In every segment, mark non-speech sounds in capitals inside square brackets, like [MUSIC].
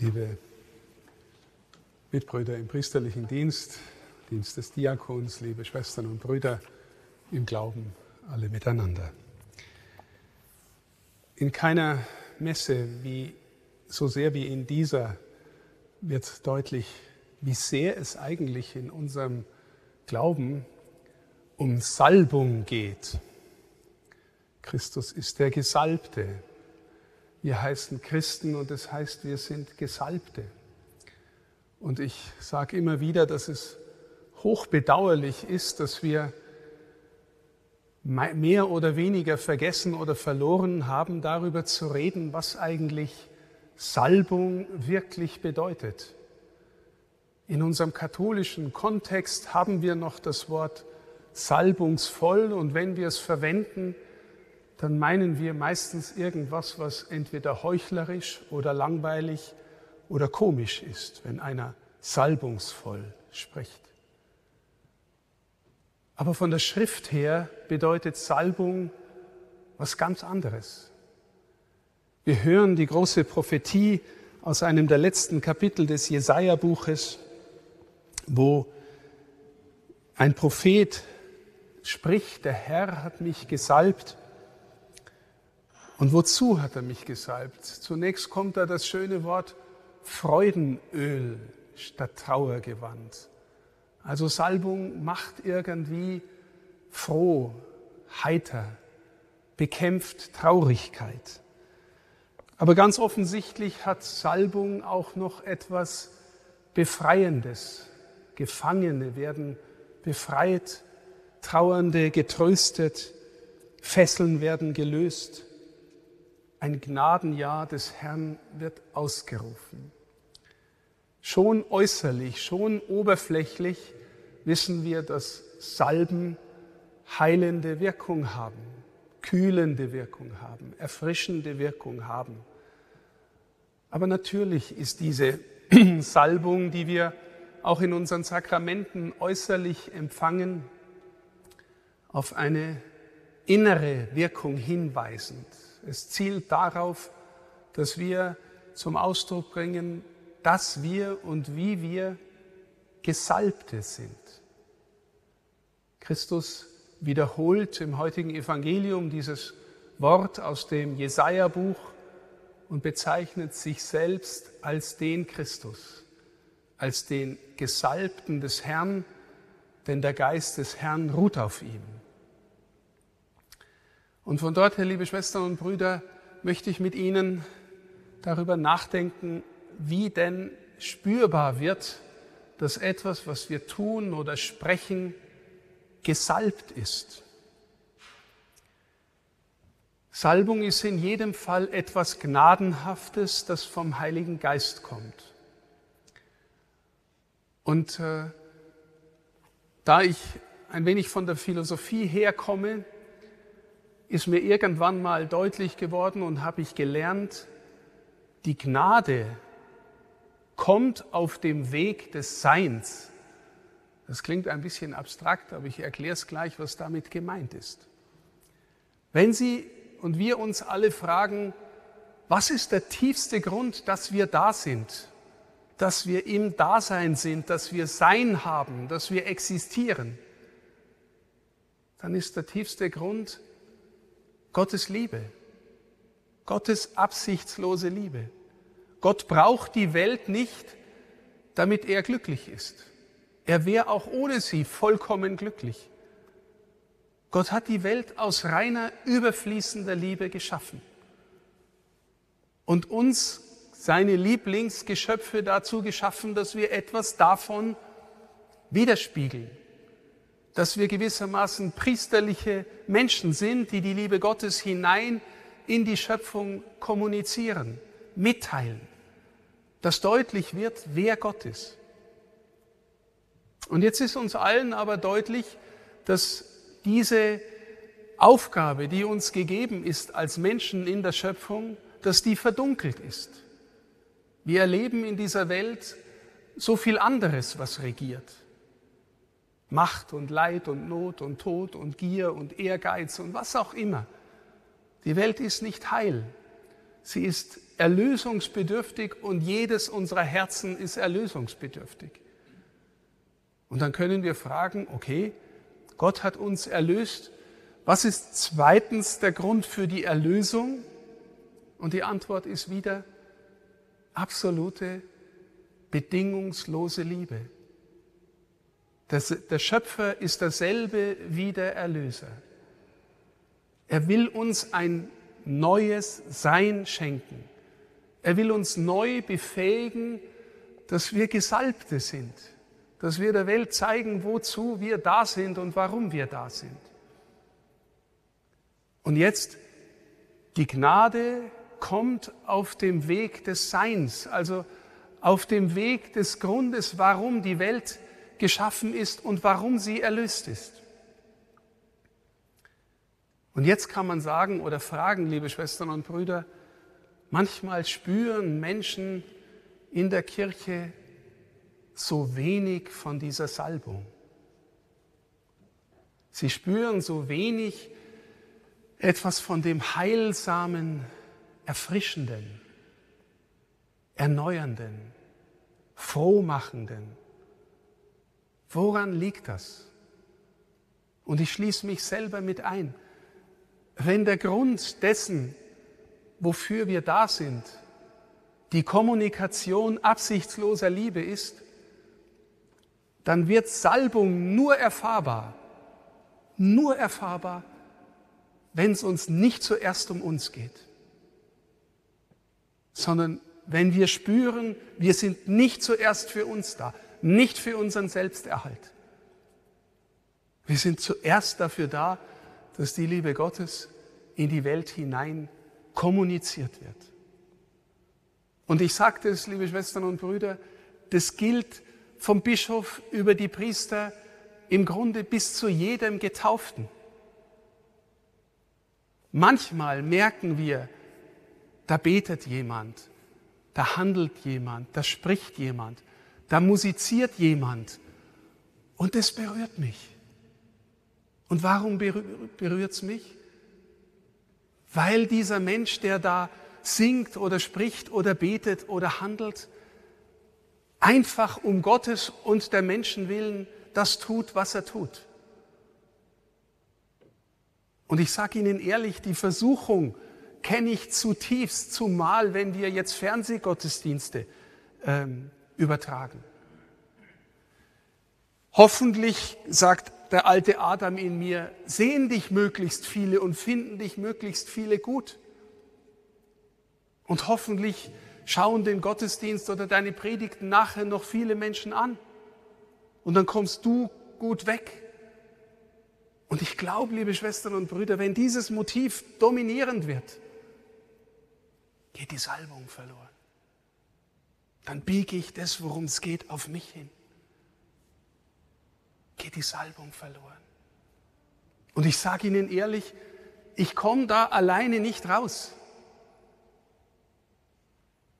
liebe Mitbrüder im priesterlichen Dienst, Dienst des Diakons, liebe Schwestern und Brüder im Glauben, alle miteinander. In keiner Messe, wie, so sehr wie in dieser, wird deutlich, wie sehr es eigentlich in unserem Glauben um Salbung geht. Christus ist der Gesalbte, wir heißen Christen und das heißt, wir sind Gesalbte. Und ich sage immer wieder, dass es hochbedauerlich ist, dass wir mehr oder weniger vergessen oder verloren haben, darüber zu reden, was eigentlich Salbung wirklich bedeutet. In unserem katholischen Kontext haben wir noch das Wort salbungsvoll und wenn wir es verwenden, dann meinen wir meistens irgendwas, was entweder heuchlerisch oder langweilig oder komisch ist, wenn einer salbungsvoll spricht. Aber von der Schrift her bedeutet Salbung was ganz anderes. Wir hören die große Prophetie aus einem der letzten Kapitel des Jesaja-Buches, wo ein Prophet spricht, der Herr hat mich gesalbt und wozu hat er mich gesalbt? Zunächst kommt da das schöne Wort Freudenöl statt Trauergewand. Also Salbung macht irgendwie froh, heiter, bekämpft Traurigkeit. Aber ganz offensichtlich hat Salbung auch noch etwas Befreiendes. Gefangene werden befreit, Trauernde getröstet, Fesseln werden gelöst ein Gnadenjahr des Herrn wird ausgerufen. Schon äußerlich, schon oberflächlich wissen wir, dass Salben heilende Wirkung haben, kühlende Wirkung haben, erfrischende Wirkung haben. Aber natürlich ist diese [CLEARS THROAT] Salbung, die wir auch in unseren Sakramenten äußerlich empfangen, auf eine innere Wirkung hinweisend. Es zielt darauf, dass wir zum Ausdruck bringen, dass wir und wie wir Gesalbte sind. Christus wiederholt im heutigen Evangelium dieses Wort aus dem Jesaja-Buch und bezeichnet sich selbst als den Christus, als den Gesalbten des Herrn, denn der Geist des Herrn ruht auf ihm. Und von dort her, liebe Schwestern und Brüder, möchte ich mit Ihnen darüber nachdenken, wie denn spürbar wird, dass etwas, was wir tun oder sprechen, gesalbt ist. Salbung ist in jedem Fall etwas Gnadenhaftes, das vom Heiligen Geist kommt. Und äh, da ich ein wenig von der Philosophie herkomme, ist mir irgendwann mal deutlich geworden und habe ich gelernt, die Gnade kommt auf dem Weg des Seins. Das klingt ein bisschen abstrakt, aber ich erkläre es gleich, was damit gemeint ist. Wenn Sie und wir uns alle fragen, was ist der tiefste Grund, dass wir da sind, dass wir im Dasein sind, dass wir Sein haben, dass wir existieren, dann ist der tiefste Grund, Gottes Liebe, Gottes absichtslose Liebe. Gott braucht die Welt nicht, damit er glücklich ist. Er wäre auch ohne sie vollkommen glücklich. Gott hat die Welt aus reiner, überfließender Liebe geschaffen und uns, seine Lieblingsgeschöpfe, dazu geschaffen, dass wir etwas davon widerspiegeln dass wir gewissermaßen priesterliche Menschen sind, die die Liebe Gottes hinein in die Schöpfung kommunizieren, mitteilen, dass deutlich wird, wer Gott ist. Und jetzt ist uns allen aber deutlich, dass diese Aufgabe, die uns gegeben ist als Menschen in der Schöpfung, dass die verdunkelt ist. Wir erleben in dieser Welt so viel anderes, was regiert. Macht und Leid und Not und Tod und Gier und Ehrgeiz und was auch immer. Die Welt ist nicht heil. Sie ist erlösungsbedürftig und jedes unserer Herzen ist erlösungsbedürftig. Und dann können wir fragen, okay, Gott hat uns erlöst. Was ist zweitens der Grund für die Erlösung? Und die Antwort ist wieder absolute, bedingungslose Liebe. Das, der Schöpfer ist derselbe wie der Erlöser. Er will uns ein neues Sein schenken. Er will uns neu befähigen, dass wir Gesalbte sind, dass wir der Welt zeigen, wozu wir da sind und warum wir da sind. Und jetzt, die Gnade kommt auf dem Weg des Seins, also auf dem Weg des Grundes, warum die Welt geschaffen ist und warum sie erlöst ist. Und jetzt kann man sagen oder fragen, liebe Schwestern und Brüder, manchmal spüren Menschen in der Kirche so wenig von dieser Salbung. Sie spüren so wenig etwas von dem heilsamen, erfrischenden, erneuernden, frohmachenden. Woran liegt das? Und ich schließe mich selber mit ein. Wenn der Grund dessen, wofür wir da sind, die Kommunikation absichtsloser Liebe ist, dann wird Salbung nur erfahrbar, nur erfahrbar, wenn es uns nicht zuerst um uns geht, sondern wenn wir spüren, wir sind nicht zuerst für uns da, nicht für unseren Selbsterhalt. Wir sind zuerst dafür da, dass die Liebe Gottes in die Welt hinein kommuniziert wird. Und ich sagte es, liebe Schwestern und Brüder, das gilt vom Bischof über die Priester im Grunde bis zu jedem Getauften. Manchmal merken wir, da betet jemand, da handelt jemand, da spricht jemand, da musiziert jemand und es berührt mich. Und warum berührt es mich? Weil dieser Mensch, der da singt oder spricht oder betet oder handelt, einfach um Gottes und der Menschen willen das tut, was er tut. Und ich sage Ihnen ehrlich, die Versuchung kenne ich zutiefst, zumal wenn wir jetzt Fernsehgottesdienste ähm, übertragen. Hoffentlich, sagt der alte Adam in mir, sehen dich möglichst viele und finden dich möglichst viele gut. Und hoffentlich schauen den Gottesdienst oder deine Predigten nachher noch viele Menschen an. Und dann kommst du gut weg. Und ich glaube, liebe Schwestern und Brüder, wenn dieses Motiv dominierend wird, geht die Salbung verloren. Dann biege ich das, worum es geht, auf mich hin geht die Salbung verloren. Und ich sage Ihnen ehrlich, ich komme da alleine nicht raus.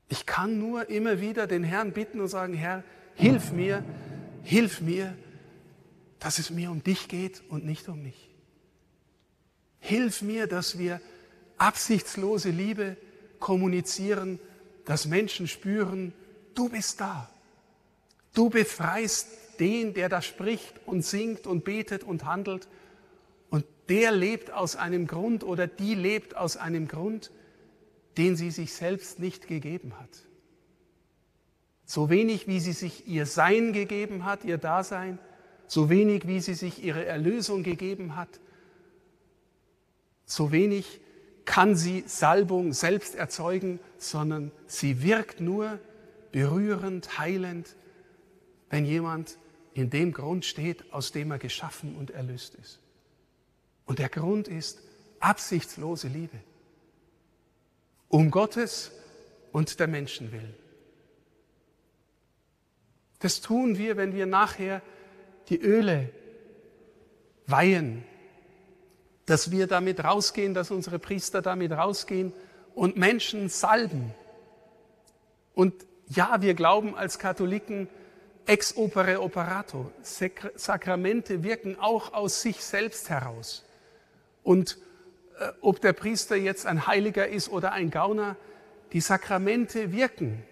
Ich kann nur immer wieder den Herrn bitten und sagen, Herr, hilf mir, hilf mir, dass es mir um dich geht und nicht um mich. Hilf mir, dass wir absichtslose Liebe kommunizieren, dass Menschen spüren, du bist da. Du befreist den, der da spricht und singt und betet und handelt. Und der lebt aus einem Grund oder die lebt aus einem Grund, den sie sich selbst nicht gegeben hat. So wenig, wie sie sich ihr Sein gegeben hat, ihr Dasein, so wenig, wie sie sich ihre Erlösung gegeben hat, so wenig kann sie Salbung selbst erzeugen, sondern sie wirkt nur berührend, heilend, wenn jemand in dem Grund steht, aus dem er geschaffen und erlöst ist. Und der Grund ist absichtslose Liebe. Um Gottes und der Menschen willen. Das tun wir, wenn wir nachher die Öle weihen, dass wir damit rausgehen, dass unsere Priester damit rausgehen und Menschen salben. Und ja, wir glauben als Katholiken, ex opere operato. Sakramente wirken auch aus sich selbst heraus. Und äh, ob der Priester jetzt ein Heiliger ist oder ein Gauner, Die Sakramente wirken.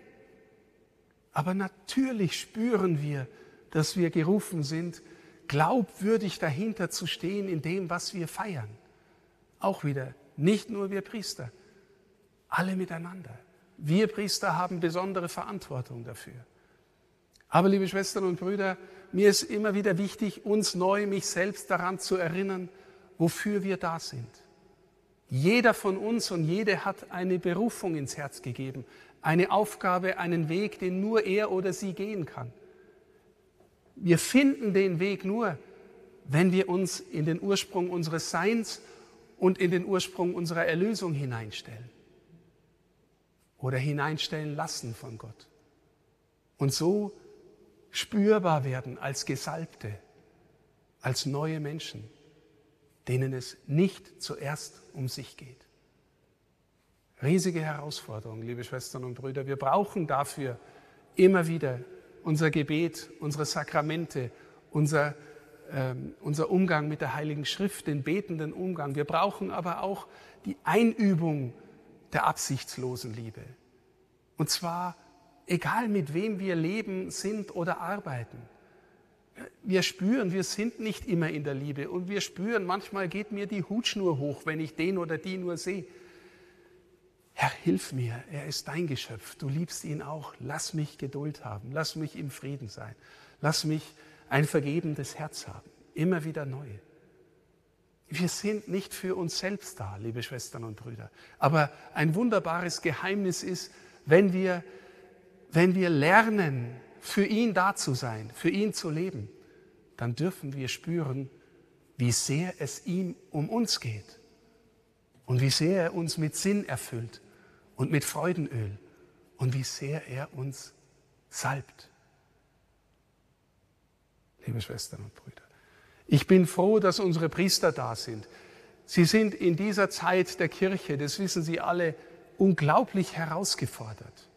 Aber natürlich spüren wir, dass wir gerufen sind, glaubwürdig dahinter zu stehen in dem, was wir feiern. Auch wieder, nicht nur wir Priester, alle miteinander. Wir Priester haben besondere Verantwortung dafür. Aber liebe Schwestern und Brüder, mir ist immer wieder wichtig, uns neu, mich selbst daran zu erinnern, wofür wir da sind. Jeder von uns und jede hat eine Berufung ins Herz gegeben, eine Aufgabe, einen Weg, den nur er oder sie gehen kann. Wir finden den Weg nur, wenn wir uns in den Ursprung unseres Seins und in den Ursprung unserer Erlösung hineinstellen oder hineinstellen lassen von Gott. Und so spürbar werden als Gesalbte, als neue Menschen, denen es nicht zuerst um sich geht. Riesige Herausforderung, liebe Schwestern und Brüder. Wir brauchen dafür immer wieder unser Gebet, unsere Sakramente, unser, ähm, unser Umgang mit der Heiligen Schrift, den betenden Umgang. Wir brauchen aber auch die Einübung der absichtslosen Liebe. Und zwar egal mit wem wir leben, sind oder arbeiten. Wir spüren, wir sind nicht immer in der Liebe und wir spüren, manchmal geht mir die Hutschnur hoch, wenn ich den oder die nur sehe. Herr, hilf mir, er ist dein Geschöpf, du liebst ihn auch. Lass mich Geduld haben, lass mich im Frieden sein, lass mich ein vergebendes Herz haben, immer wieder neu. Wir sind nicht für uns selbst da, liebe Schwestern und Brüder. Aber ein wunderbares Geheimnis ist, wenn wir, wenn wir lernen, für ihn da zu sein, für ihn zu leben, dann dürfen wir spüren, wie sehr es ihm um uns geht und wie sehr er uns mit Sinn erfüllt und mit Freudenöl und wie sehr er uns salbt. Liebe Schwestern und Brüder, ich bin froh, dass unsere Priester da sind. Sie sind in dieser Zeit der Kirche, das wissen Sie alle, unglaublich herausgefordert.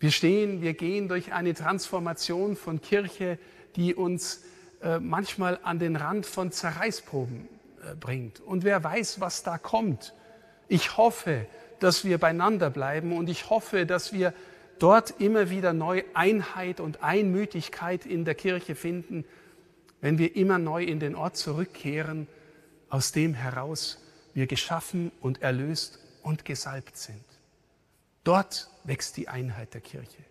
Wir stehen, wir gehen durch eine Transformation von Kirche, die uns äh, manchmal an den Rand von Zerreißproben äh, bringt. Und wer weiß, was da kommt. Ich hoffe, dass wir beieinander bleiben und ich hoffe, dass wir dort immer wieder neu Einheit und Einmütigkeit in der Kirche finden, wenn wir immer neu in den Ort zurückkehren, aus dem heraus wir geschaffen und erlöst und gesalbt sind. Dort wächst die Einheit der Kirche.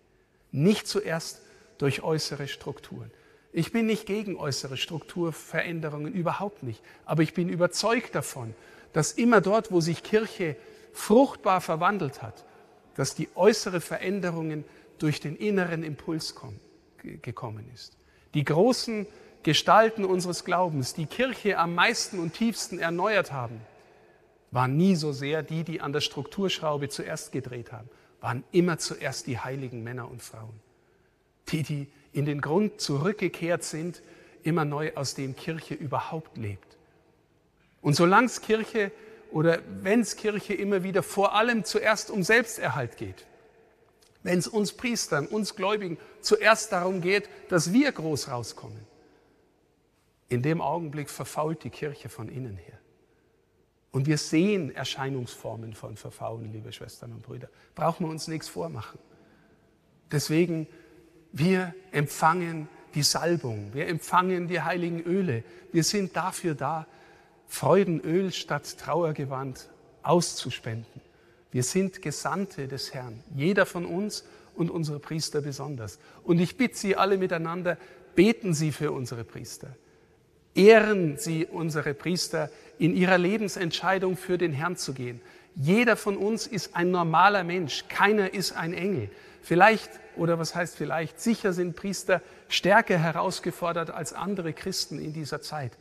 Nicht zuerst durch äußere Strukturen. Ich bin nicht gegen äußere Strukturveränderungen, überhaupt nicht. Aber ich bin überzeugt davon, dass immer dort, wo sich Kirche fruchtbar verwandelt hat, dass die äußere Veränderungen durch den inneren Impuls kommen, gekommen ist. Die großen Gestalten unseres Glaubens, die Kirche am meisten und tiefsten erneuert haben, waren nie so sehr die, die an der Strukturschraube zuerst gedreht haben, waren immer zuerst die heiligen Männer und Frauen. Die, die in den Grund zurückgekehrt sind, immer neu aus dem Kirche überhaupt lebt. Und solange es Kirche oder wenn es Kirche immer wieder vor allem zuerst um Selbsterhalt geht, wenn es uns Priestern, uns Gläubigen zuerst darum geht, dass wir groß rauskommen, in dem Augenblick verfault die Kirche von innen her. Und wir sehen Erscheinungsformen von Verfaulen, liebe Schwestern und Brüder. Brauchen wir uns nichts vormachen. Deswegen, wir empfangen die Salbung, wir empfangen die heiligen Öle. Wir sind dafür da, Freudenöl statt Trauergewand auszuspenden. Wir sind Gesandte des Herrn, jeder von uns und unsere Priester besonders. Und ich bitte Sie alle miteinander, beten Sie für unsere Priester. Ehren Sie unsere Priester in ihrer Lebensentscheidung für den Herrn zu gehen. Jeder von uns ist ein normaler Mensch, keiner ist ein Engel. Vielleicht, oder was heißt vielleicht, sicher sind Priester stärker herausgefordert als andere Christen in dieser Zeit.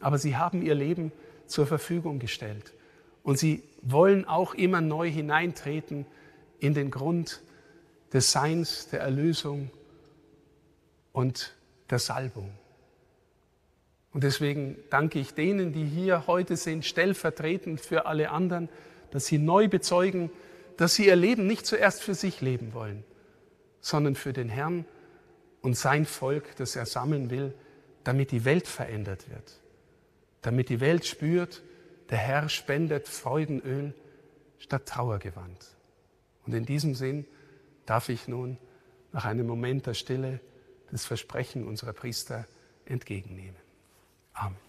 Aber sie haben ihr Leben zur Verfügung gestellt. Und sie wollen auch immer neu hineintreten in den Grund des Seins, der Erlösung und der Salbung. Und deswegen danke ich denen, die hier heute sind, stellvertretend für alle anderen, dass sie neu bezeugen, dass sie ihr Leben nicht zuerst für sich leben wollen, sondern für den Herrn und sein Volk, das er sammeln will, damit die Welt verändert wird, damit die Welt spürt, der Herr spendet Freudenöl statt Trauergewand. Und in diesem Sinn darf ich nun nach einem Moment der Stille das Versprechen unserer Priester entgegennehmen. Amen.